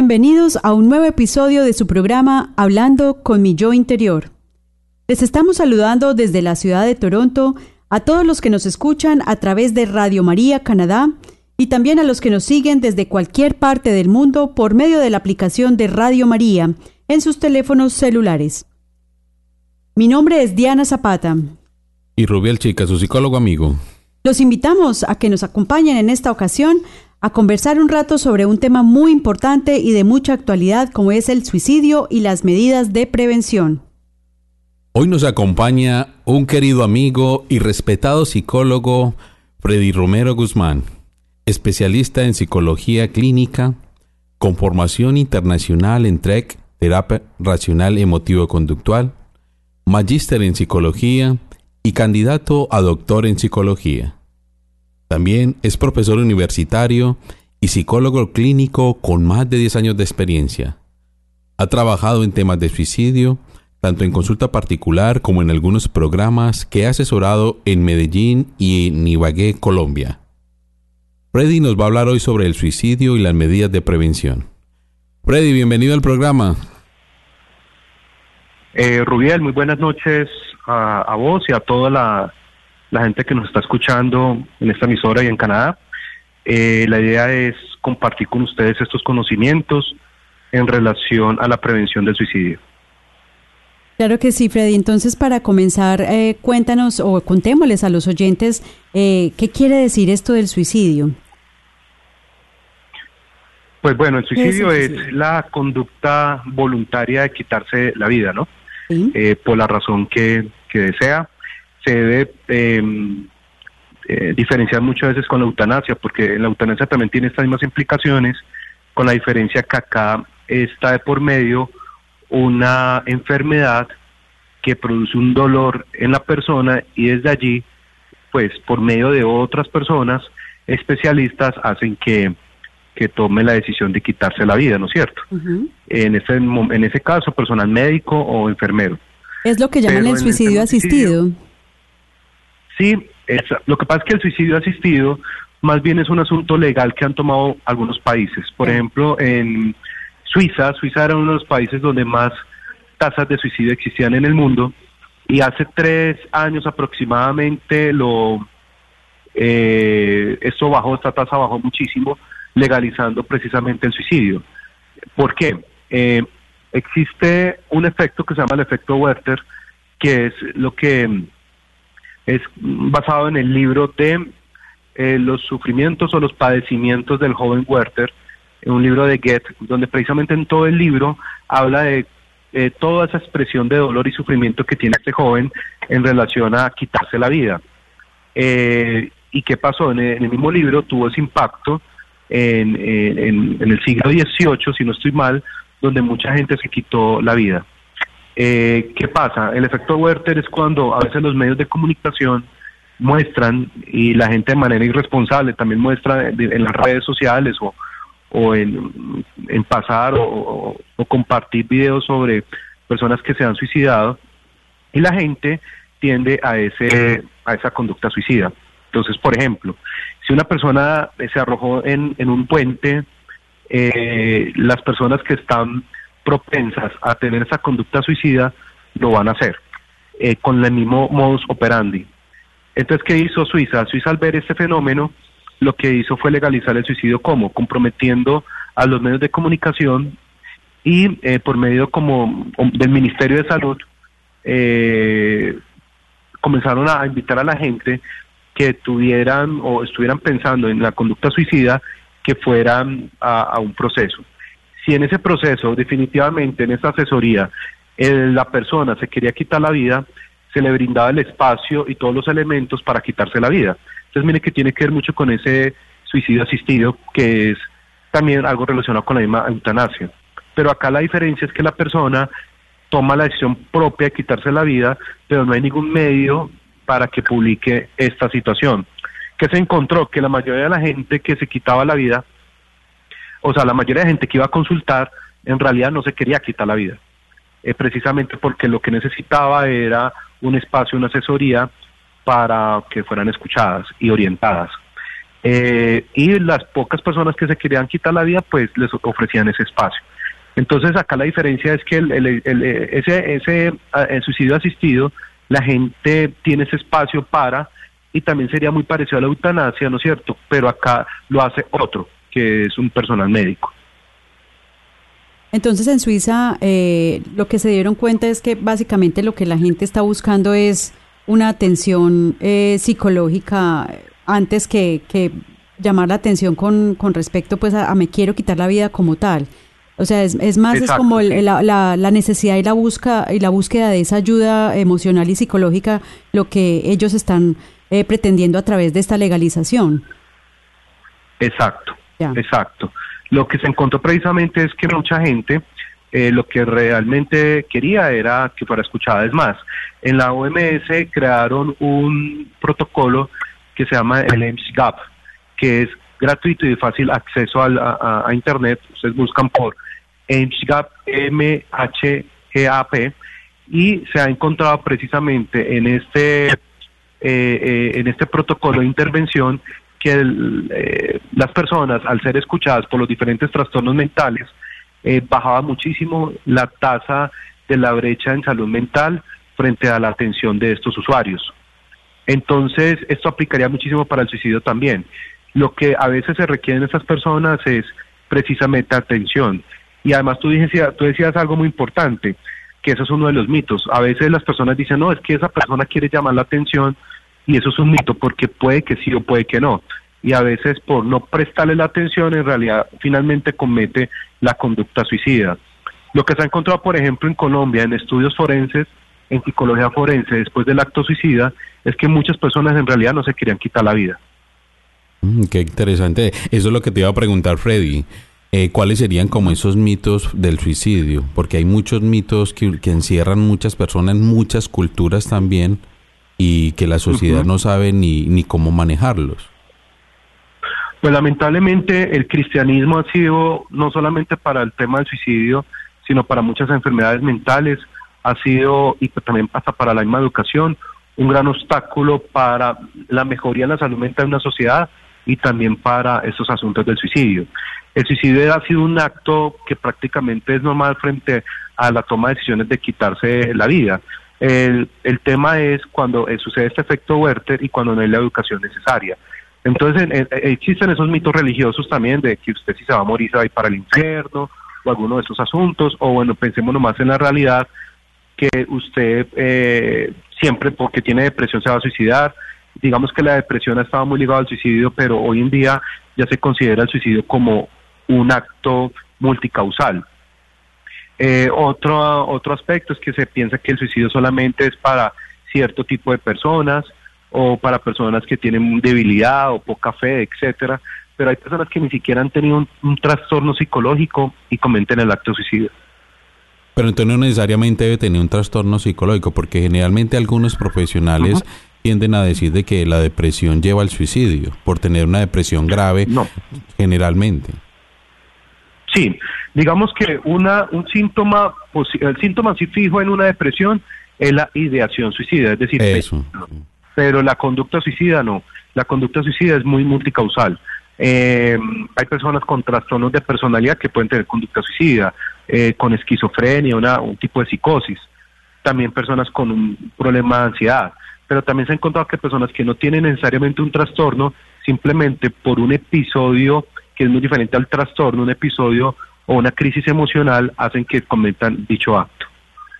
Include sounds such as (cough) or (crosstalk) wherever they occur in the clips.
Bienvenidos a un nuevo episodio de su programa Hablando con mi yo interior. Les estamos saludando desde la ciudad de Toronto a todos los que nos escuchan a través de Radio María Canadá y también a los que nos siguen desde cualquier parte del mundo por medio de la aplicación de Radio María en sus teléfonos celulares. Mi nombre es Diana Zapata. Y Rubiel Chica, su psicólogo amigo. Los invitamos a que nos acompañen en esta ocasión a conversar un rato sobre un tema muy importante y de mucha actualidad como es el suicidio y las medidas de prevención. Hoy nos acompaña un querido amigo y respetado psicólogo, Freddy Romero Guzmán, especialista en psicología clínica, con formación internacional en TREC, terapia racional emotivo-conductual, magíster en psicología y candidato a doctor en psicología. También es profesor universitario y psicólogo clínico con más de 10 años de experiencia. Ha trabajado en temas de suicidio, tanto en consulta particular como en algunos programas que ha asesorado en Medellín y en Ibagué, Colombia. Freddy nos va a hablar hoy sobre el suicidio y las medidas de prevención. Freddy, bienvenido al programa. Eh, Rubiel, muy buenas noches a, a vos y a toda la, la gente que nos está escuchando en esta emisora y en Canadá. Eh, la idea es compartir con ustedes estos conocimientos en relación a la prevención del suicidio. Claro que sí, Freddy. Entonces, para comenzar, eh, cuéntanos o contémosles a los oyentes eh, qué quiere decir esto del suicidio. Pues bueno, el suicidio es, la conducta voluntaria de quitarse la vida, ¿no? por la razón que, que desea se debe em, eh, diferenciar muchas veces con la eutanasia, porque la eutanasia también tiene estas mismas implicaciones, con la diferencia que acá está de por medio una enfermedad que produce un dolor en la persona y desde allí, pues por medio de otras personas, especialistas hacen que, que tome la decisión de quitarse la vida, ¿no es cierto? en, ese, en ese caso, personal médico o enfermero. Es lo que llaman el suicidio asistido. Sí, lo que pasa es que el suicidio asistido más bien es un asunto legal que han tomado algunos países. Por ejemplo, en Suiza, Suiza era uno de los países donde más tasas de suicidio existían en el mundo y hace tres años aproximadamente lo eh, esto bajó, esta tasa bajó muchísimo, legalizando precisamente el suicidio. ¿Por qué? Eh, existe un efecto que se llama el efecto Werther, que es lo que es basado en el de eh, los sufrimientos o los padecimientos del joven Werther, un libro de Goethe, donde precisamente en todo el libro habla de eh, toda esa expresión de dolor y sufrimiento que tiene este joven en relación a quitarse la vida. Eh, ¿Y qué pasó? En el, mismo libro tuvo ese impacto en, en, en el siglo XVIII, si no estoy mal, donde mucha gente se quitó la vida. Eh, ¿Qué pasa? El efecto Werther es cuando a veces los medios de comunicación muestran y la gente de manera irresponsable también muestra en las redes sociales o, en, pasar o, compartir videos sobre personas que se han suicidado y la gente tiende a ese a esa conducta suicida. Entonces, por ejemplo, si una persona se arrojó en, en un puente, eh, las personas que están propensas a tener esa conducta suicida lo van a hacer, eh, con el mismo modus operandi. Entonces, ¿qué hizo Suiza? Suiza al ver este fenómeno, lo que hizo fue legalizar el suicidio como comprometiendo a los medios de comunicación y eh, por medio como del Ministerio de Salud eh, comenzaron a invitar a la gente que tuvieran o estuvieran pensando en la conducta suicida que fueran a, un proceso. Si en ese proceso, definitivamente en esa asesoría, la persona se quería quitar la vida, se le brindaba el espacio y todos los elementos para quitarse la vida. Entonces, mire que tiene que ver mucho con ese suicidio asistido, que es también algo relacionado con la misma eutanasia. Pero acá la diferencia es que la persona toma la decisión propia de quitarse la vida, pero no hay ningún medio para que publique esta situación. Que se encontró que la mayoría de la gente que se quitaba la vida, o sea, la mayoría de gente que iba a consultar, en realidad no se quería quitar la vida, eh, precisamente porque lo que necesitaba era un espacio, una asesoría para que fueran escuchadas y orientadas. Eh, y las pocas personas que se querían quitar la vida, pues les ofrecían ese espacio. Entonces acá la diferencia es que el, ese, ese el suicidio asistido, la gente tiene ese espacio para, y también sería muy parecido a la eutanasia, ¿no es cierto? Pero acá lo hace otro, que es un personal médico. Entonces en Suiza eh, lo que se dieron cuenta es que básicamente lo que la gente está buscando es una atención eh, psicológica antes que, que, llamar la atención con, con respecto pues a, me quiero quitar la vida como tal. O sea, es, es más, es como la, la, necesidad y la, busca, y la búsqueda de esa ayuda emocional y psicológica lo que ellos están eh, pretendiendo a través de esta legalización. Exacto, exacto. Lo que se encontró precisamente es que mucha gente eh, lo que realmente quería era que fuera escuchada. Es más, en la OMS crearon un protocolo que se llama el EMSGAP, que es gratuito y de fácil acceso a, a Internet. Ustedes buscan por MHGAP, M-H-G-A-P, y se ha encontrado precisamente en este, eh, eh, en este protocolo de intervención que eh, las personas, al ser escuchadas por los diferentes trastornos mentales, bajaba muchísimo la tasa de la brecha en salud mental frente a la atención de estos usuarios. Entonces, esto aplicaría muchísimo para el suicidio también. Lo que a veces se requiere en estas personas es precisamente atención. Y además tú, decías, tú decías algo muy importante, que eso es uno de los mitos. A veces las personas dicen, no, es que esa persona quiere llamar la atención y eso es un mito porque puede que sí o puede que no. Y a veces por no prestarle la atención, en realidad finalmente comete la conducta suicida. Lo que se ha encontrado, por ejemplo, en Colombia, en estudios forenses, en psicología forense, después del acto suicida, es que muchas personas en realidad no se querían quitar la vida. Mm, qué interesante. Eso es lo que te iba a preguntar, Freddy. Eh, ¿cuáles serían como esos mitos del suicidio? Porque hay muchos mitos que, encierran muchas personas, muchas culturas también, y que la sociedad no sabe ni, ni cómo manejarlos. Pues lamentablemente el cristianismo ha sido, no solamente para el tema del suicidio, sino para muchas enfermedades mentales, ha sido, y también hasta para la misma educación, un gran obstáculo para la mejoría de la salud mental de una sociedad y también para esos asuntos del suicidio. El suicidio ha sido un acto que prácticamente es normal frente a la toma de decisiones de quitarse la vida. El, el tema es cuando eh, sucede este efecto Werther y cuando no hay la educación necesaria. Entonces existen esos mitos religiosos también de que usted si se va a morir se va a ir para el infierno o alguno de esos asuntos, o bueno, pensemos nomás en la realidad que usted eh, siempre porque tiene depresión se va a suicidar, digamos que la depresión ha estado muy ligada al suicidio, pero hoy en día ya se considera el suicidio como un acto multicausal. Eh, otro, otro aspecto es que se piensa que el suicidio solamente es para cierto tipo de personas o para personas que tienen debilidad o poca fe, etcétera, pero hay personas que ni siquiera han tenido un, trastorno psicológico y cometen el acto de suicidio. Pero entonces no necesariamente debe tener un trastorno psicológico, porque generalmente algunos profesionales tienden a decir de que la depresión lleva al suicidio, por tener una depresión grave, no. generalmente. Sí, digamos que una, un síntoma, el síntoma así fijo en una depresión es la ideación suicida, es decir, Eso. Pero, la conducta suicida no, la conducta suicida es muy multicausal. Eh, hay personas con trastornos de personalidad que pueden tener conducta suicida, eh, con esquizofrenia, una, un tipo de psicosis, también personas con un problema de ansiedad pero también se ha encontrado que personas que no tienen necesariamente un trastorno, simplemente por un episodio que es muy diferente al trastorno, un episodio o una crisis emocional hacen que cometan dicho acto.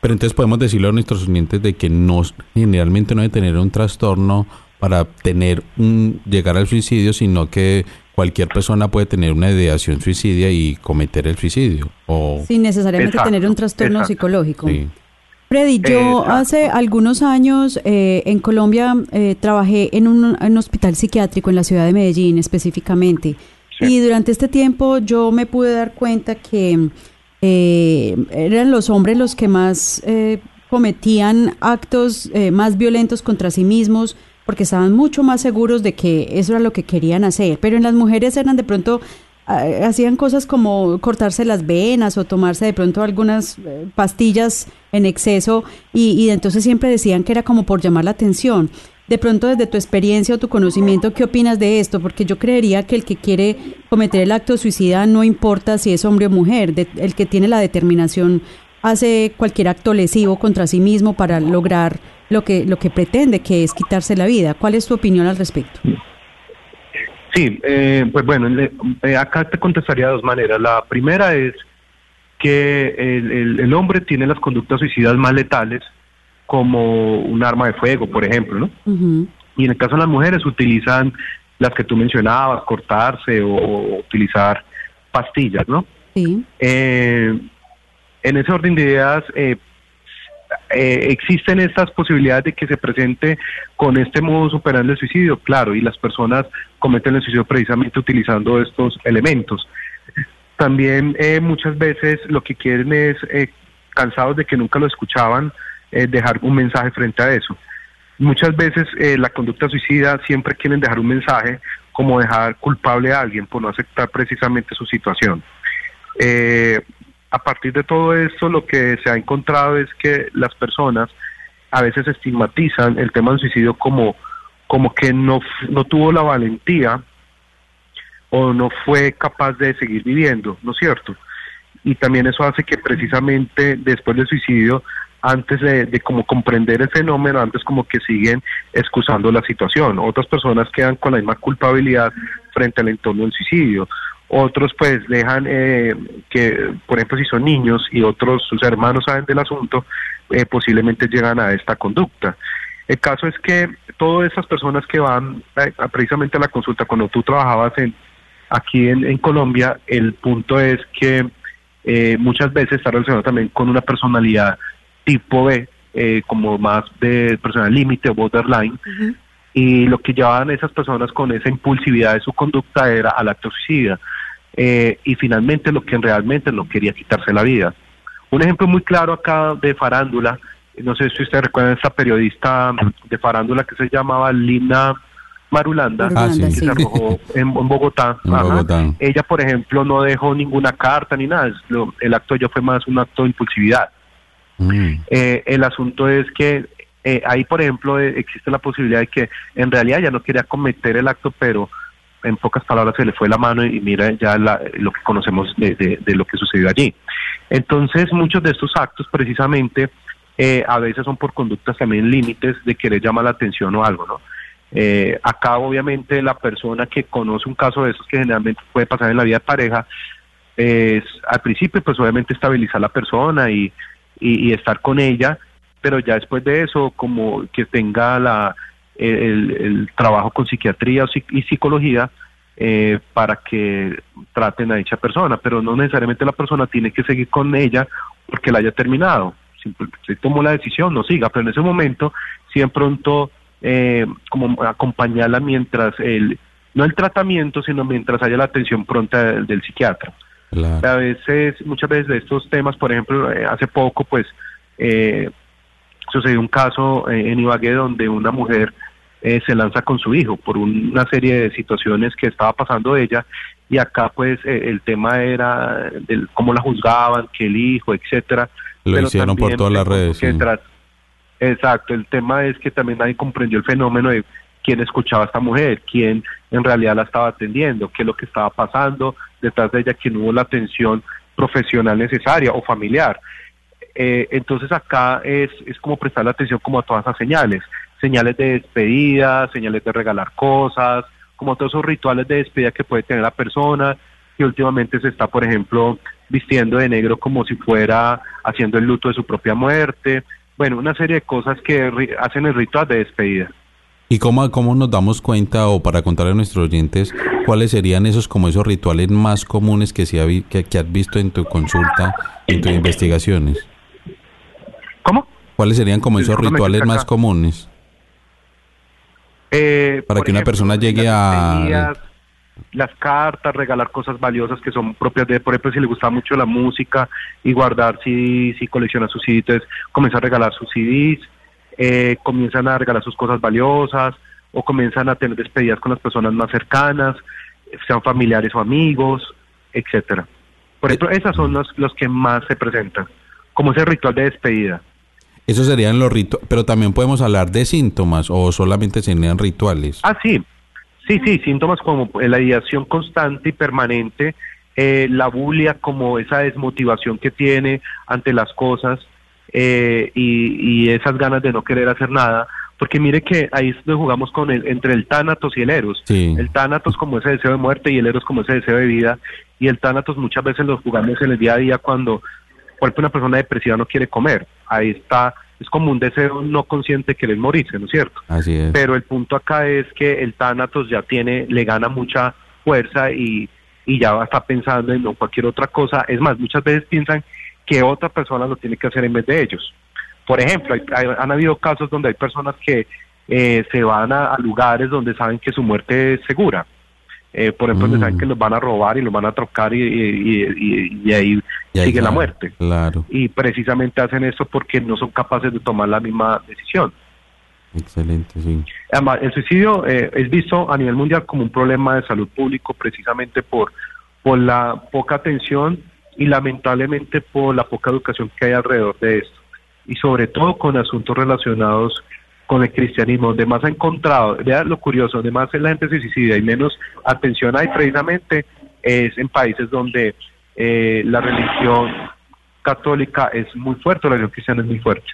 Pero entonces podemos decirle a nuestros clientes de que no generalmente no debe tener un trastorno para tener un llegar al suicidio, sino que cualquier persona puede tener una ideación suicidia y cometer el suicidio. O... Sin necesariamente tener un trastorno psicológico. Freddy, yo hace algunos años eh, en Colombia eh, trabajé en un, hospital psiquiátrico en la ciudad de Medellín específicamente. Y durante este tiempo yo me pude dar cuenta que eh, eran los hombres los que más cometían actos más violentos contra sí mismos porque estaban mucho más seguros de que eso era lo que querían hacer. Pero en las mujeres eran de pronto hacían cosas como cortarse las venas o tomarse de pronto algunas eh, pastillas en exceso y, y, entonces siempre decían que era como por llamar la atención. De pronto desde tu experiencia o tu conocimiento, ¿qué opinas de esto? Porque yo creería que el que quiere cometer el acto suicida no importa si es hombre o mujer, el que tiene la determinación hace cualquier acto lesivo contra sí mismo para lograr lo que, lo que pretende, que es quitarse la vida. ¿Cuál es tu opinión al respecto? Sí, eh, pues bueno, eh, acá te contestaría de dos maneras. La primera es que el, hombre tiene las conductas suicidas más letales como un arma de fuego, por ejemplo, ¿no? Y en el caso de las mujeres utilizan las que tú mencionabas, cortarse o, utilizar pastillas, ¿no? Sí. Eh, en ese orden de ideas, eh, eh, existen estas posibilidades de que se presente con este modo superando el suicidio, claro, y las personas cometen el suicidio precisamente utilizando estos elementos. También eh, muchas veces lo que quieren es, eh, cansados de que nunca lo escuchaban, dejar un mensaje frente a eso. Muchas veces la conducta suicida siempre quieren dejar un mensaje como dejar culpable a alguien por no aceptar precisamente su situación. Eh, a partir de todo esto lo que se ha encontrado es que las personas a veces estigmatizan el tema del suicidio como, como que no, no tuvo la valentía o no fue capaz de seguir viviendo, ¿no es cierto? Y también eso hace que precisamente después del suicidio, antes de, como comprender el fenómeno, antes como que siguen excusando la situación. Otras personas quedan con la misma culpabilidad frente al entorno del suicidio otros pues dejan eh, que, por ejemplo, si son niños y otros sus hermanos saben del asunto, eh, posiblemente llegan a esta conducta. El caso es que todas esas personas que van eh, precisamente a la consulta, cuando tú trabajabas en, aquí en, Colombia, el punto es que muchas veces está relacionado también con una personalidad tipo B, como más de personal límite o borderline, y lo que llevaban esas personas con esa impulsividad de su conducta era al acto suicida. Eh, y finalmente lo que realmente no quería quitarse la vida. Un ejemplo muy claro acá de farándula, no sé si ustedes recuerdan esta periodista de farándula que se llamaba Lina Marulanda, que se arrojó en, (laughs) Bogotá. Ella, por ejemplo, no dejó ninguna carta ni nada. el acto ya fue más un acto de impulsividad. Mm. Eh, el asunto es que eh, ahí, por ejemplo, existe la posibilidad de que en realidad ya no quería cometer el acto, pero en pocas palabras se le fue la mano y mira ya lo que conocemos de, lo que sucedió allí. Entonces muchos de estos actos precisamente eh, a veces son por conductas también límites de querer llamar la atención o algo, ¿no? Eh, acá obviamente la persona que conoce un caso de esos que generalmente puede pasar en la vida de pareja es al principio pues obviamente estabilizar a la persona y, y estar con ella, pero ya después de eso como que tenga la el, trabajo con psiquiatría y psicología eh, para que traten a dicha persona, pero no necesariamente la persona tiene que seguir con ella porque la haya terminado. Si tomó la decisión, no siga, pero en ese momento, si en pronto, eh, como acompañarla mientras el, no el tratamiento, sino mientras haya la atención pronta del, psiquiatra. A veces, muchas veces de estos temas, por ejemplo, eh, hace poco, pues, sucedió un caso en Ibagué donde una mujer eh, se lanza con su hijo por una serie de situaciones que estaba pasando ella y acá pues eh, el tema era del cómo la juzgaban, que el hijo, etcétera. Lo hicieron por todas las redes. exacto, el tema es que también nadie comprendió el fenómeno de quién escuchaba a esta mujer, quién en realidad la estaba atendiendo, qué es lo que estaba pasando detrás de ella, que no hubo la atención profesional necesaria o familiar. Eh, entonces acá es, es como prestar la atención como a todas esas señales señales de despedida, señales de regalar cosas, como todos esos rituales de despedida que puede tener la persona, que últimamente se está, por ejemplo, vistiendo de negro como si fuera haciendo el luto de su propia muerte. Bueno, una serie de cosas que hacen el ritual de despedida. ¿Y cómo, cómo nos damos cuenta, o para contarle a nuestros oyentes, cuáles serían esos como esos rituales más comunes que, se que, que has visto en tu consulta, en tus investigaciones? ¿Cómo? ¿Cuáles serían como esos rituales más comunes? Eh, para que una persona llegue a... Las cartas, regalar cosas valiosas que son propias de, por ejemplo, si le gusta mucho la música y guardar si, si colecciona sus CDs, comienza a regalar sus CDs, eh, comienzan a regalar sus cosas valiosas o comienzan a tener despedidas con las personas más cercanas, sean familiares o amigos, etcétera. Por ejemplo, esas son los, los que más se presentan, como ese ritual de despedida. Eso serían los rituales, pero también podemos hablar de síntomas o solamente serían rituales. Ah, sí, sí, sí, síntomas como la ideación constante y permanente, eh, la bulia como esa desmotivación que tiene ante las cosas, eh, y, esas ganas de no querer hacer nada, porque mire que ahí jugamos con el, entre el tánatos y el eros. El tánatos como ese deseo de muerte y el eros como ese deseo de vida, y el tánatos muchas veces lo jugamos en el día a día cuando, una persona depresiva no quiere comer, ahí está, es como un deseo no consciente querer morirse, ¿no es cierto? Así es. Pero el punto acá es que el tánatos ya tiene, le gana mucha fuerza y, y ya está pensando en no cualquier otra cosa. Es más, muchas veces piensan que otra persona lo tiene que hacer en vez de ellos. Por ejemplo, han habido casos donde hay personas que eh, se van a, lugares donde saben que su muerte es segura. Eh, por ejemplo, donde saben mm. que los van a robar y los van a trocar y, y, ahí, sigue la muerte. Claro. Y precisamente hacen eso porque no son capaces de tomar la misma decisión. Excelente, sí. Además, el suicidio eh, es visto a nivel mundial como un problema de salud público precisamente por, por la poca atención y lamentablemente por la poca educación que hay alrededor de esto y sobre todo con asuntos relacionados con el cristianismo, donde más ha encontrado, vea lo curioso, donde más la gente se suicida y menos atención hay precisamente es en países donde eh, la religión católica es muy fuerte, la religión cristiana es muy fuerte.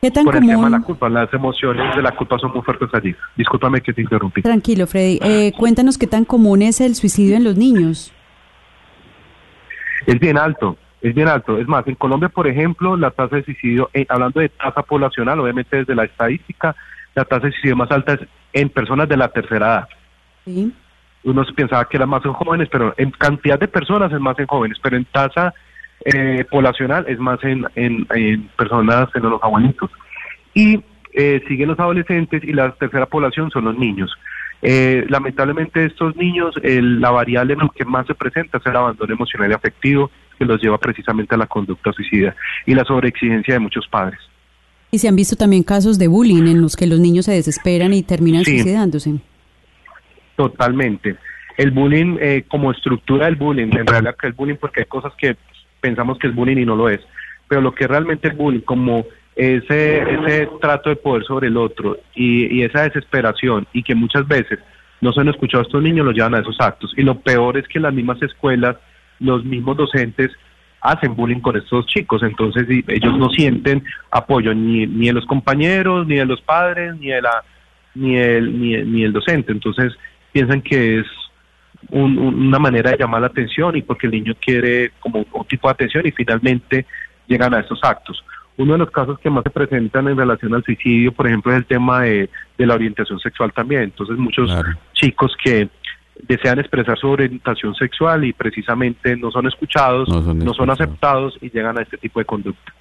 ¿Qué tan Por común? el tema de la culpa, las emociones de la culpa son muy fuertes allí. Discúlpame que te interrumpí. Tranquilo, Freddy. Eh, cuéntanos qué tan común es el suicidio en los niños. Es bien alto, es bien alto. Es más, en Colombia, por ejemplo, la tasa de suicidio, eh, hablando de tasa poblacional, obviamente desde la estadística, la tasa de suicidio más alta es en personas de la tercera edad. Sí. Uno pensaba que era más en jóvenes, pero en cantidad de personas es más en jóvenes, pero en tasa eh, poblacional es más en, en, personas, en los abuelitos. Y eh, siguen los adolescentes y la tercera población son los niños. Eh, lamentablemente estos niños, la variable en la que más se presenta es el abandono emocional y afectivo que los lleva precisamente a la conducta suicida y la sobreexigencia de muchos padres. Y se han visto también casos de bullying en los que los niños se desesperan y terminan suicidándose. Totalmente. El bullying eh, como estructura del bullying, en realidad que el bullying porque hay cosas que pensamos que es bullying y no lo es, pero lo que realmente es bullying como ese, ese trato de poder sobre el otro y, esa desesperación y que muchas veces no se han escuchado a estos niños los llevan a esos actos. Y lo peor es que las mismas escuelas, los mismos docentes hacen bullying con estos chicos, entonces ellos no sienten apoyo ni, ni de los compañeros, ni de los padres, ni de la ni el, ni, el docente, entonces piensan que es una manera de llamar la atención y porque el niño quiere como un tipo de atención y finalmente llegan a estos actos. Uno de los casos que más se presentan en relación al suicidio, por ejemplo, es el tema de, la orientación sexual también. Entonces, muchos chicos que desean expresar su orientación sexual y precisamente no son escuchados, no son aceptados y llegan a este tipo de conducta.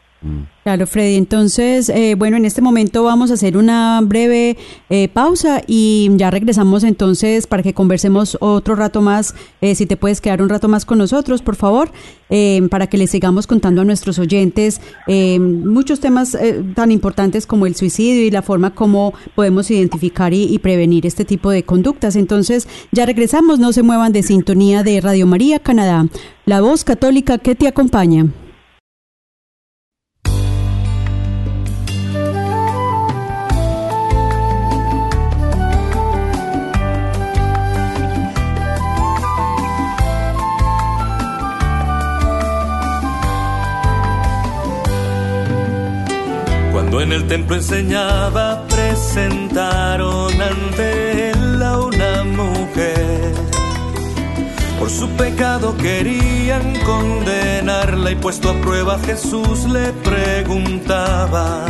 Claro, Freddy. Entonces, eh, bueno, en este momento vamos a hacer una breve eh, pausa y ya regresamos entonces para que conversemos otro rato más. Eh, si te puedes quedar un rato más con nosotros, por favor, para que le sigamos contando a nuestros oyentes muchos temas tan importantes como el suicidio y la forma como podemos identificar y, y prevenir este tipo de conductas. Entonces, ya regresamos. No se muevan de sintonía de Radio María Canadá, la voz católica que te acompaña. En el templo enseñaba, presentaron ante él a una mujer Por su pecado querían condenarla y puesto a prueba Jesús le preguntaba.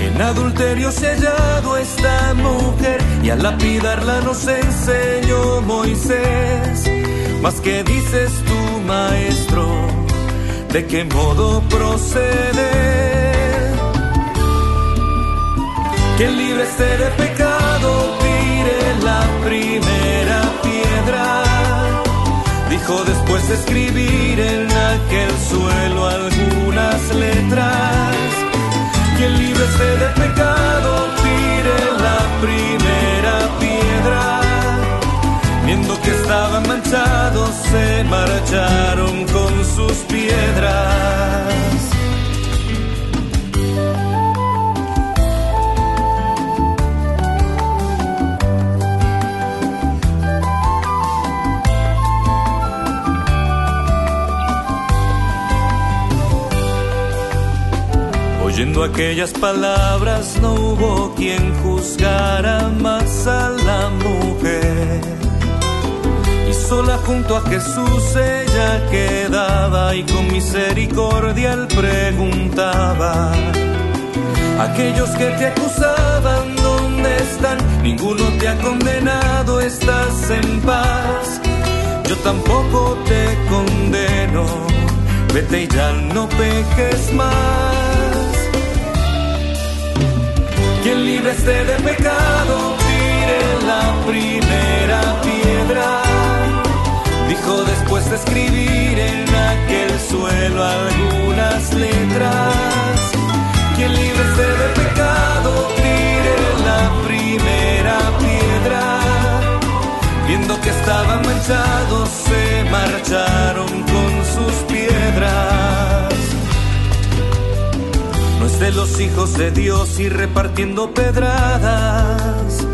En adulterio se hallado esta mujer y al lapidarla nos enseñó Moisés. Mas que dices tú, maestro, de qué modo proceder. Quien libre esté de pecado, tire la primera piedra. Dijo después de escribir en aquel suelo algunas letras quien libre esté de pecado, tire la primera piedra. Viendo que estaban manchados, se marcharon con sus piedras. Oyendo aquellas palabras no hubo quien juzgara más a la mujer. Y sola junto a Jesús ella quedaba y con misericordia él preguntaba. Aquellos que te acusaban, ¿dónde están? Ninguno te ha condenado, estás en paz. Yo tampoco te condeno, vete y ya no peques más. Quien libre esté de pecado, tire la primera piedra. Dijo después de escribir en aquel suelo algunas letras. Quien libre esté de pecado, tire la primera piedra. Viendo que estaban manchados, se marcharon con de los hijos de Dios y repartiendo pedradas.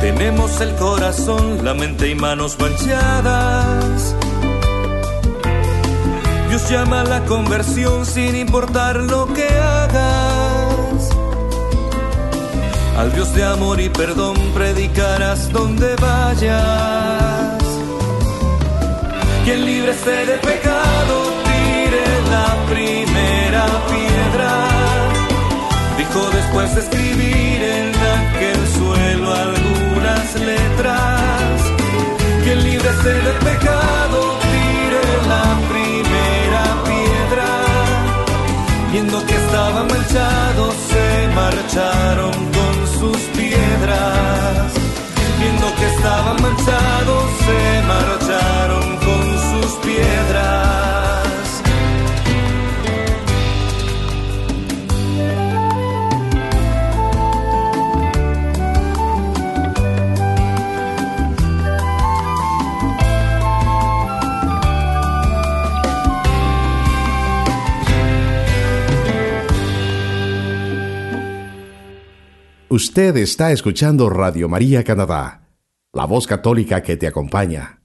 Tenemos el corazón, la mente y manos manchadas. Dios llama a la conversión sin importar lo que hagas. Al Dios de amor y perdón predicarás donde vayas. Quien libre esté de pecado, tire la primera piedra. Dijo después de escribir en aquel suelo algunas letras. Quien libre esté del pecado, tire la primera piedra. Viendo que estaban manchados, se marcharon con sus piedras. Viendo que estaban manchados, se marcharon Usted está escuchando Radio María Canadá, la voz católica que te acompaña.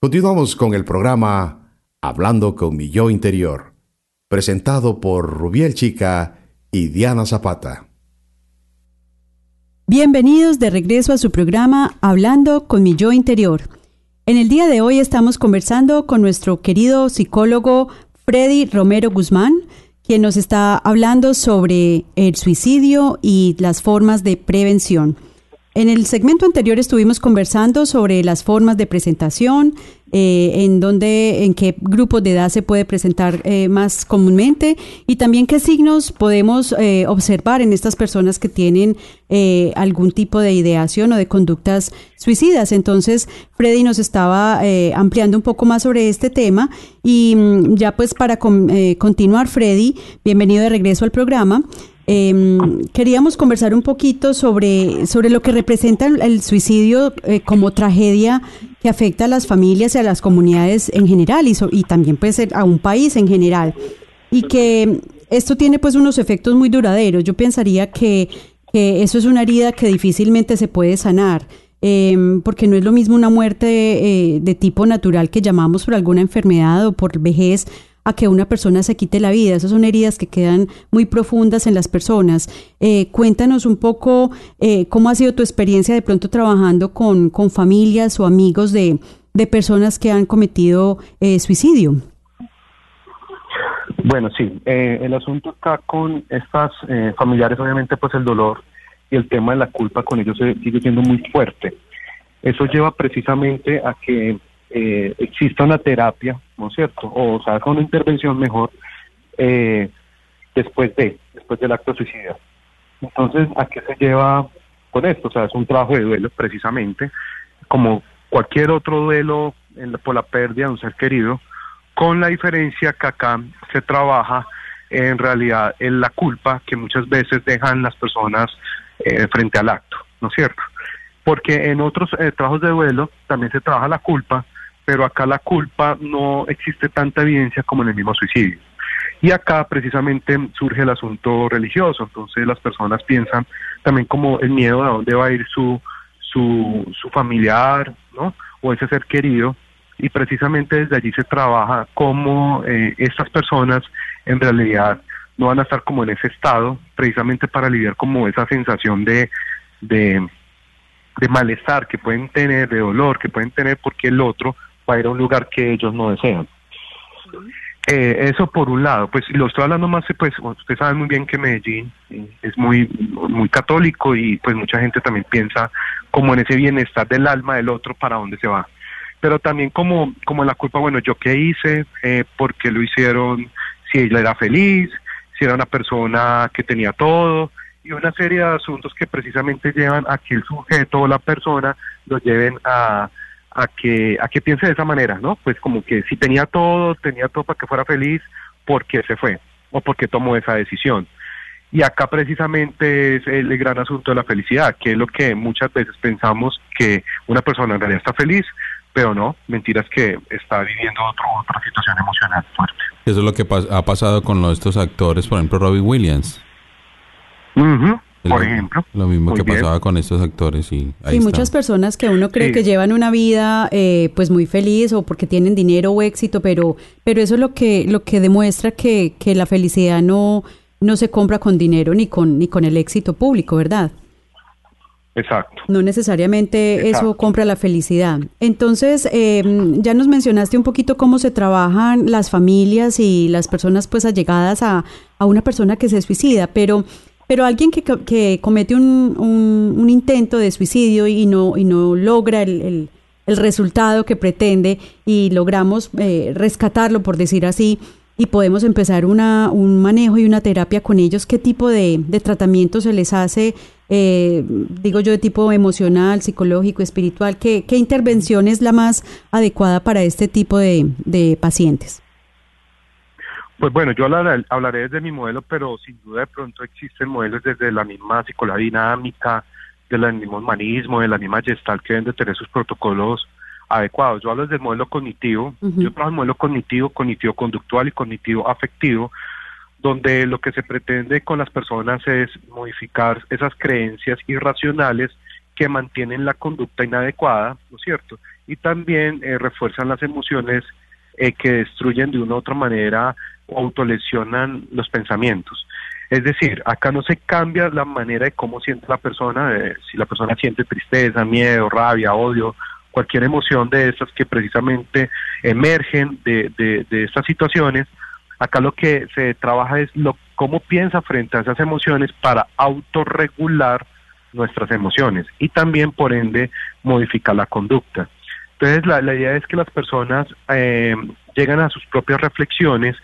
Continuamos con el programa Hablando con mi yo interior, presentado por Rubiel Chica y Diana Zapata. Bienvenidos de regreso a su programa Hablando con mi yo interior. En el día de hoy estamos conversando con nuestro querido psicólogo Freddy Romero Guzmán, quien nos está hablando sobre el suicidio y las formas de prevención. En el segmento anterior estuvimos conversando sobre las formas de presentación, eh, en dónde, en qué grupos de edad se puede presentar eh, más comúnmente y también qué signos podemos eh, observar en estas personas que tienen algún tipo de ideación o de conductas suicidas. Entonces, Freddy nos estaba ampliando un poco más sobre este tema y mm, ya pues para continuar, Freddy, bienvenido de regreso al programa. Em, queríamos conversar un poquito sobre, sobre lo que representa el, suicidio eh, como tragedia que afecta a las familias y a las comunidades en general y, y también puede ser a un país en general. Y que esto tiene pues unos efectos muy duraderos. Yo pensaría que, que eso es una herida que difícilmente se puede sanar. Em, porque no es lo mismo una muerte eh, de tipo natural que llamamos por alguna enfermedad o por vejez a que una persona se quite la vida. Esas son heridas que quedan muy profundas en las personas. Eh, cuéntanos un poco eh, cómo ha sido tu experiencia de pronto trabajando con, con familias o amigos de, de personas que han cometido eh, suicidio. Bueno, sí, eh, el asunto está con estas eh, familiares, obviamente, pues el dolor y el tema de la culpa con ellos sigue siendo muy fuerte. Eso lleva precisamente a que eh, exista una terapia, ¿no es cierto? O, sea, una intervención mejor eh, después de, después del acto suicida. Entonces, ¿a qué se lleva con esto? O sea, es un trabajo de duelo precisamente, como cualquier otro duelo por la pérdida de un ser querido, con la diferencia que acá se trabaja en realidad en la culpa que muchas veces dejan las personas eh, frente al acto, ¿no es cierto? Porque en otros eh, trabajos de duelo también se trabaja la culpa, pero acá la culpa no existe tanta evidencia como en el mismo suicidio. Y acá precisamente surge el asunto religioso, entonces las personas piensan también como el miedo a dónde va a ir su, su, su familiar, ¿no? O ese ser querido, y precisamente desde allí se trabaja cómo eh, estas personas en realidad no van a estar como en ese estado, precisamente para aliviar como esa sensación de, de, de malestar que pueden tener, de dolor que pueden tener porque el otro va a ir a un lugar que ellos no desean. Eh, eso por un lado, pues lo estoy hablando más, pues usted sabe muy bien que Medellín eh, es muy muy católico y pues mucha gente también piensa como en ese bienestar del alma del otro para dónde se va. Pero también como como la culpa, bueno, yo qué hice, eh, por qué lo hicieron, si ella era feliz, si era una persona que tenía todo y una serie de asuntos que precisamente llevan a que el sujeto o la persona lo lleven a a que a que piense de esa manera, ¿no? Pues como que si tenía todo, tenía todo para que fuera feliz, ¿por qué se fue? ¿O por qué tomó esa decisión? Y acá precisamente es el, gran asunto de la felicidad, que es lo que muchas veces pensamos que una persona en realidad está feliz, pero no, mentiras que está viviendo otra situación emocional fuerte. Eso es lo que ha pasado con estos actores, por ejemplo, Robbie Williams por ejemplo. Lo mismo que pasaba con estos actores y hay muchas personas que uno cree que llevan una vida eh, pues muy feliz o porque tienen dinero o éxito, pero pero eso es lo que lo que demuestra que, que la felicidad no no se compra con dinero ni con ni con el éxito público, ¿verdad? Exacto. No necesariamente eso compra la felicidad. Entonces, eh, ya nos mencionaste un poquito cómo se trabajan las familias y las personas pues allegadas a, a una persona que se suicida, pero pero alguien que, que comete un, un, intento de suicidio y no, y no logra el, el, resultado que pretende y logramos eh, rescatarlo, por decir así, y podemos empezar una, un manejo y una terapia con ellos, ¿qué tipo de, de tratamiento se les hace? Eh, digo yo, de tipo emocional, psicológico, espiritual, ¿qué, ¿qué intervención es la más adecuada para este tipo de, de pacientes? Pues bueno, yo hablaré, desde mi modelo, pero sin duda de pronto existen modelos desde la misma psicología dinámica, del mismo humanismo, de la misma gestal que deben de tener sus protocolos adecuados. Yo hablo desde el modelo cognitivo, yo trabajo el modelo cognitivo, cognitivo conductual y cognitivo afectivo, donde lo que se pretende con las personas es modificar esas creencias irracionales que mantienen la conducta inadecuada, ¿no es cierto? Y también eh, refuerzan las emociones eh, que destruyen de una u otra manera o autolesionan los pensamientos. Es decir, acá no se cambia la manera de cómo siente la persona, si la persona siente tristeza, miedo, rabia, odio, cualquier emoción de esas que precisamente emergen de, de, estas situaciones, acá lo que se trabaja es lo, cómo piensa frente a esas emociones para autorregular nuestras emociones y también por ende modificar la conducta. Entonces la, la idea es que las personas eh, llegan a sus propias reflexiones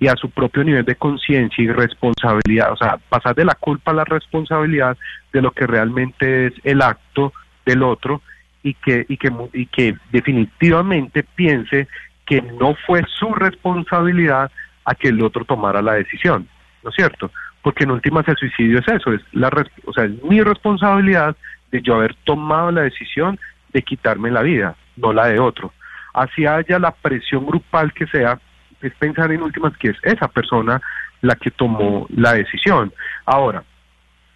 y a su propio nivel de conciencia y responsabilidad, o sea, pasar de la culpa a la responsabilidad de lo que realmente es el acto del otro y que, y que, y que definitivamente piense que no fue su responsabilidad a que el otro tomara la decisión, ¿no es cierto? Porque en últimas el suicidio es eso, es la, o sea, es mi responsabilidad de yo haber tomado la decisión de quitarme la vida, no la de otro. Así haya la presión grupal que sea, es pensar en últimas que es esa persona la que tomó la decisión. Ahora,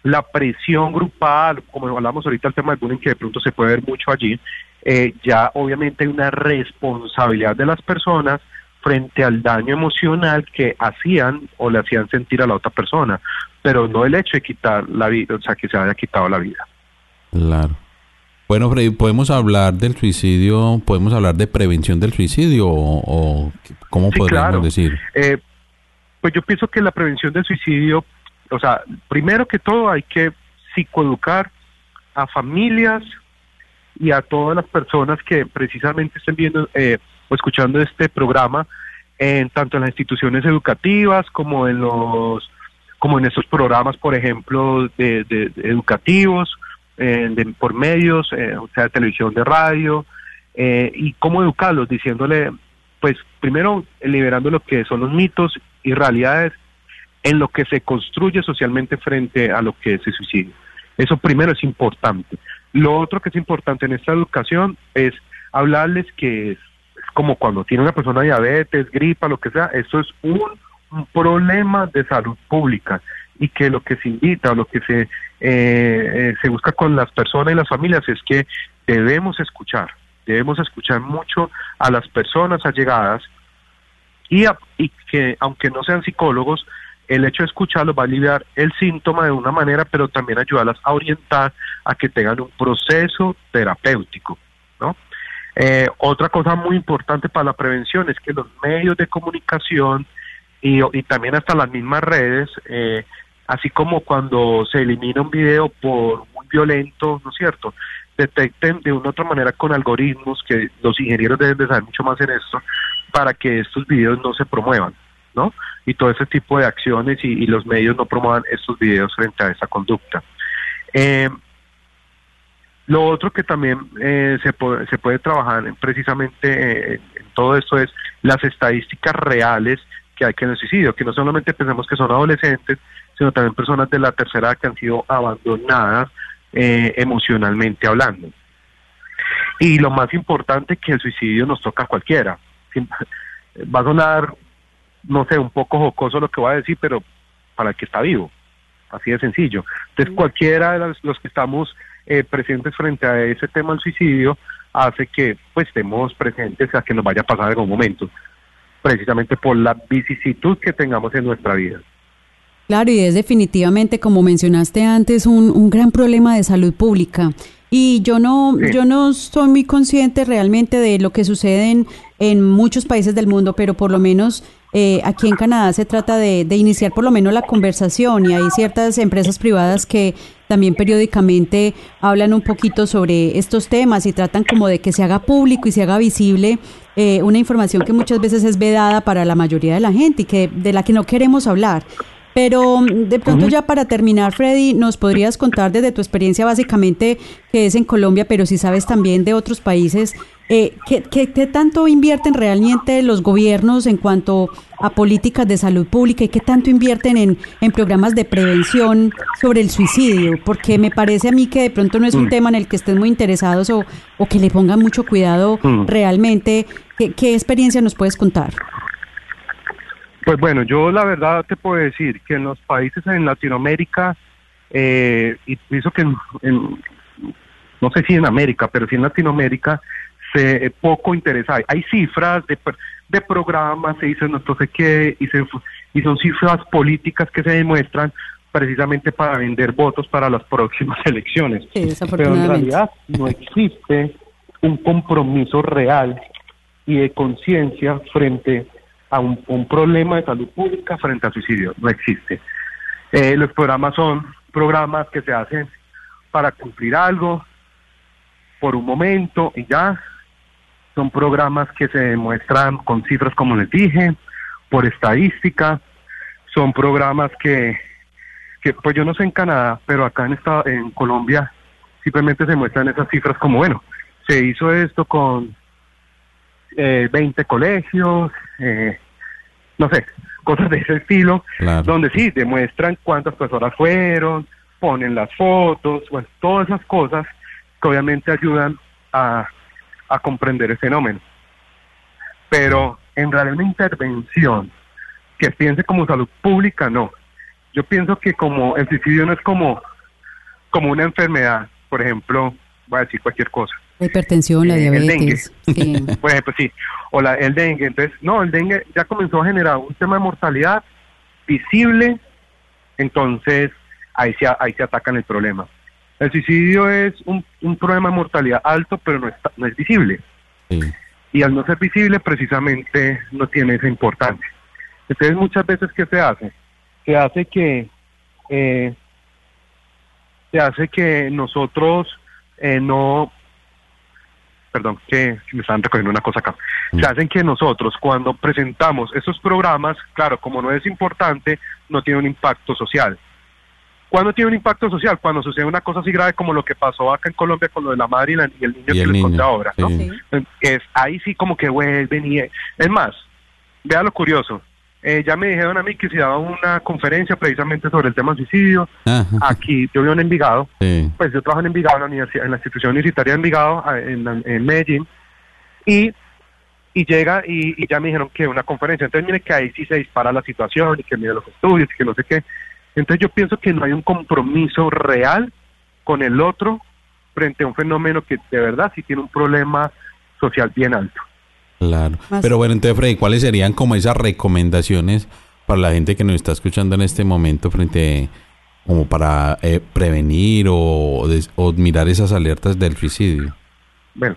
la presión grupal, como hablamos ahorita el tema del bullying, que de pronto se puede ver mucho allí, eh, ya obviamente hay una responsabilidad de las personas frente al daño emocional que hacían o le hacían sentir a la otra persona, pero no el hecho de quitar la vida, o sea, que se haya quitado la vida. Claro. Bueno, Freddy, ¿podemos hablar del suicidio? ¿Podemos hablar de prevención del suicidio o, cómo podríamos decir? Eh, pues yo pienso que la prevención del suicidio, o sea, primero que todo hay que psicoeducar a familias y a todas las personas que precisamente estén viendo eh, o escuchando este programa, en tanto en las instituciones educativas como en los como en esos programas, por ejemplo, de educativos, eh, por medios, eh, o sea, televisión, de radio, eh, y cómo educarlos, diciéndole, pues primero liberando lo que son los mitos y realidades en lo que se construye socialmente frente a lo que es el suicidio. Eso primero es importante. Lo otro que es importante en esta educación es hablarles que es, como cuando tiene una persona diabetes, gripa, lo que sea, eso es un problema de salud pública y que lo que se invita o lo que se, eh, eh, se busca con las personas y las familias es que debemos escuchar, debemos escuchar mucho a las personas allegadas y, y que aunque no sean psicólogos, el hecho de escucharlos va a aliviar el síntoma de una manera, pero también ayudarlas a orientar a que tengan un proceso terapéutico, ¿no? Eh, otra cosa muy importante para la prevención es que los medios de comunicación y, también hasta las mismas redes eh, así como cuando se elimina un video por muy violento, ¿no es cierto? Detecten de una u otra manera con algoritmos que los ingenieros deben de saber mucho más en esto para que estos videos no se promuevan, ¿no? Y todo ese tipo de acciones y, los medios no promuevan estos videos frente a esa conducta. Eh, lo otro que también eh, se, puede, trabajar precisamente eh, en todo esto es las estadísticas reales que hay que en el suicidio, que no solamente pensemos que son adolescentes, sino también personas de la tercera edad que han sido abandonadas eh, emocionalmente hablando. Y lo más importante que el suicidio nos toca a cualquiera. (laughs) Va a sonar, no sé, un poco jocoso lo que voy a decir, pero para el que está vivo, así de sencillo. Entonces cualquiera de los, que estamos eh, presentes frente a ese tema del suicidio hace que pues estemos presentes a que nos vaya a pasar en algún momento, precisamente por la vicisitud que tengamos en nuestra vida. Claro, y es definitivamente, como mencionaste antes, un, un gran problema de salud pública. Y yo no, yo no soy muy consciente realmente de lo que sucede en, muchos países del mundo, pero por lo menos eh, aquí en Canadá se trata de, de, iniciar por lo menos la conversación y hay ciertas empresas privadas que también periódicamente hablan un poquito sobre estos temas y tratan como de que se haga público y se haga visible eh, una información que muchas veces es vedada para la mayoría de la gente y que de la que no queremos hablar. Pero mm, de pronto ya para terminar, Freddy, ¿nos podrías contar desde tu experiencia básicamente que es en Colombia, pero si sabes también de otros países, eh, ¿qué, qué, tanto invierten realmente los gobiernos en cuanto a políticas de salud pública y qué tanto invierten en, en programas de prevención sobre el suicidio? Porque me parece a mí que de pronto no es un mm. tema en el que estén muy interesados o, o que le pongan mucho cuidado mm. realmente. ¿Qué, ¿Qué experiencia nos puedes contar? Pues bueno, yo la verdad te puedo decir que en los países en Latinoamérica, eh, y pienso que en, no sé si en América, pero sí en Latinoamérica, se poco interesa. Hay, cifras de, de programas, se dice no sé qué, y, y son cifras políticas que se demuestran precisamente para vender votos para las próximas (laughs) elecciones. pero en realidad no existe un compromiso real y de conciencia frente a un, problema de salud pública frente al suicidio. No existe. Eh, los programas son programas que se hacen para cumplir algo por un momento y ya. Son programas que se demuestran con cifras, como les dije, por estadística. Son programas que, que pues yo no sé en Canadá, pero acá en, esta, en Colombia simplemente se muestran esas cifras como, bueno, se hizo esto con eh, 20 colegios, eh, no sé, cosas de ese estilo, donde sí demuestran cuántas personas fueron, ponen las fotos, bueno, todas esas cosas que obviamente ayudan a, a comprender el fenómeno. Pero en realidad una intervención que piense como salud pública, no. Yo pienso que como el suicidio no es como, como una enfermedad, por ejemplo, voy a decir cualquier cosa, La hipertensión, la Eh, el diabetes. (laughs) sí. Por ejemplo, sí, o la, el dengue. Entonces, no, el dengue ya comenzó a generar un tema de mortalidad visible, entonces ahí se, ahí se atacan el problema. El suicidio es un, un problema de mortalidad alto, pero no, está, no es visible. Sí. Y al no ser visible, precisamente no tiene esa importancia. Entonces, muchas veces, ¿qué se hace? Se hace que, eh, se hace que nosotros eh, no, perdón, que me están recogiendo una cosa acá. Mm. Se hacen que nosotros, cuando presentamos esos programas, claro, como no es importante, no tiene un impacto social. ¿Cuándo tiene un impacto social? Cuando sucede una cosa así grave como lo que pasó acá en Colombia con lo de la madre y, la- y el niño Y que el les niño, conté ahora, ¿no? sí. Sí. es ahí sí como que vuelven y es más vea lo curioso eh, ya me dijeron a mí que se daba una conferencia precisamente sobre el tema del suicidio. Ajá. aquí yo vivo en Envigado. Sí. pues yo trabajo en Envigado en la universidad en la institución universitaria de Envigado en Medellín. Y y llega y, y ya me dijeron que una conferencia. Entonces mire que ahí sí se dispara la situación y que mire los estudios y que no sé qué. Entonces yo pienso que no hay un compromiso real con el otro frente a un fenómeno que de verdad sí tiene un problema social bien alto Claro. Más- Pero bueno, entonces, Freddy, ¿cuáles serían como esas recomendaciones para la gente que nos está escuchando en este momento frente como para eh, prevenir o mirar esas alertas del suicidio? Bueno,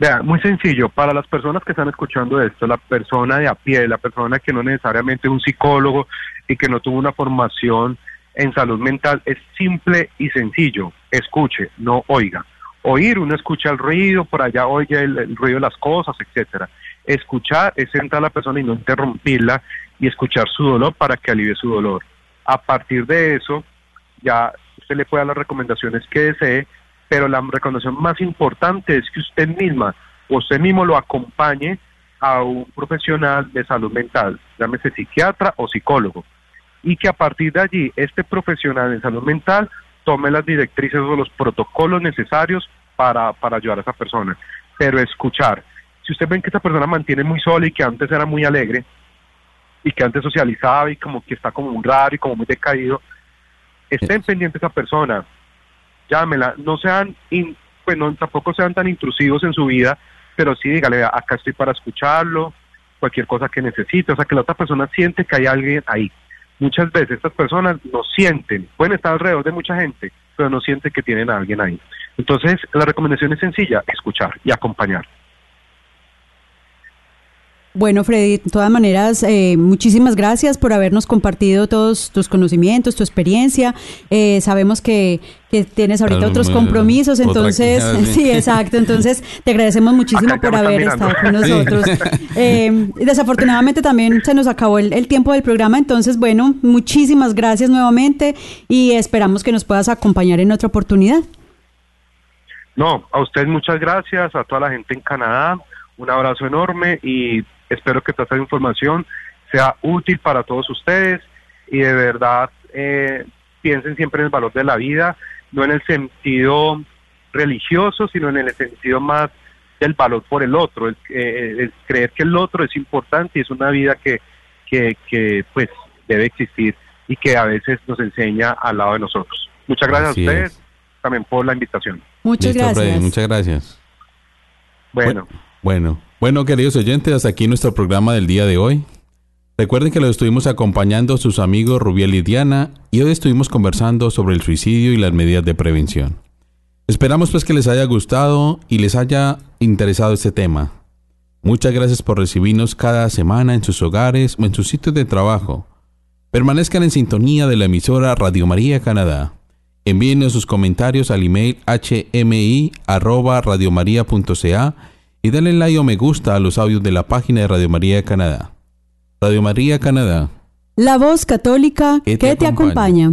vea, muy sencillo, para las personas que están escuchando esto, la persona de a pie, la persona que no necesariamente es un psicólogo y que no tuvo una formación en salud mental, es simple y sencillo, escuche, no oiga. Oír, uno escucha el ruido, por allá oye el, ruido de las cosas, etcétera. Escuchar es sentar a la persona y no interrumpirla y escuchar su dolor para que alivie su dolor. A partir de eso, ya usted le puede dar las recomendaciones que desee, pero la recomendación más importante es que usted misma o usted mismo lo acompañe a un profesional de salud mental, llámese psiquiatra o psicólogo, y que a partir de allí este profesional en salud mental tome las directrices o los protocolos necesarios para, para ayudar a esa persona. Pero escuchar, si usted ven que esa persona mantiene muy sola y que antes era muy alegre, y que antes socializaba y como que está como muy raro y como muy decaído, estén pendientes de esa persona, llámela, no sean, in- pues no, tampoco sean tan intrusivos en su vida, pero sí dígale, "Vea, acá estoy para escucharlo, cualquier cosa que necesite, o sea, que la otra persona siente que hay alguien ahí. Muchas veces estas personas no sienten, pueden estar alrededor de mucha gente, pero no sienten que tienen a alguien ahí. Entonces, la recomendación es sencilla, escuchar y acompañar. Bueno, Freddy, de todas maneras, eh, muchísimas gracias por habernos compartido todos tus conocimientos, tu experiencia. Eh, sabemos que, que tienes ahorita Claro, otros compromisos, entonces, (laughs) sí. exacto. Entonces, te agradecemos muchísimo Acá por haber mirando. estado con Sí. nosotros. Eh, desafortunadamente también se nos acabó el, el tiempo del programa, entonces, bueno, muchísimas gracias nuevamente y esperamos que nos puedas acompañar en otra oportunidad. No, a ustedes muchas gracias, a toda la gente en Canadá, un abrazo enorme y espero que toda esta información sea útil para todos ustedes y de verdad eh, piensen siempre en el valor de la vida, no en el sentido religioso, sino en el sentido más del valor por el otro, el, eh, el creer que el otro es importante y es una vida que, que, que pues debe existir y que a veces nos enseña al lado de nosotros. Muchas gracias Así a ustedes es. También por la invitación. Muchas Listo, Freddy, gracias. muchas gracias. Bueno. Bueno, bueno, queridos oyentes, hasta aquí nuestro programa del día de hoy. Recuerden que los estuvimos acompañando sus amigos Rubiel y Diana y hoy estuvimos conversando sobre el suicidio y las medidas de prevención. Esperamos pues que les haya gustado y les haya interesado este tema. Muchas gracias por recibirnos cada semana en sus hogares o en sus sitios de trabajo. Permanezcan en sintonía de la emisora Radio María Canadá. Envíenos sus comentarios al email hmi@radiomaria.ca y denle like o me gusta a los audios de la página de Radio María Canadá. Radio María Canadá. La voz católica Que que te te, acompaña.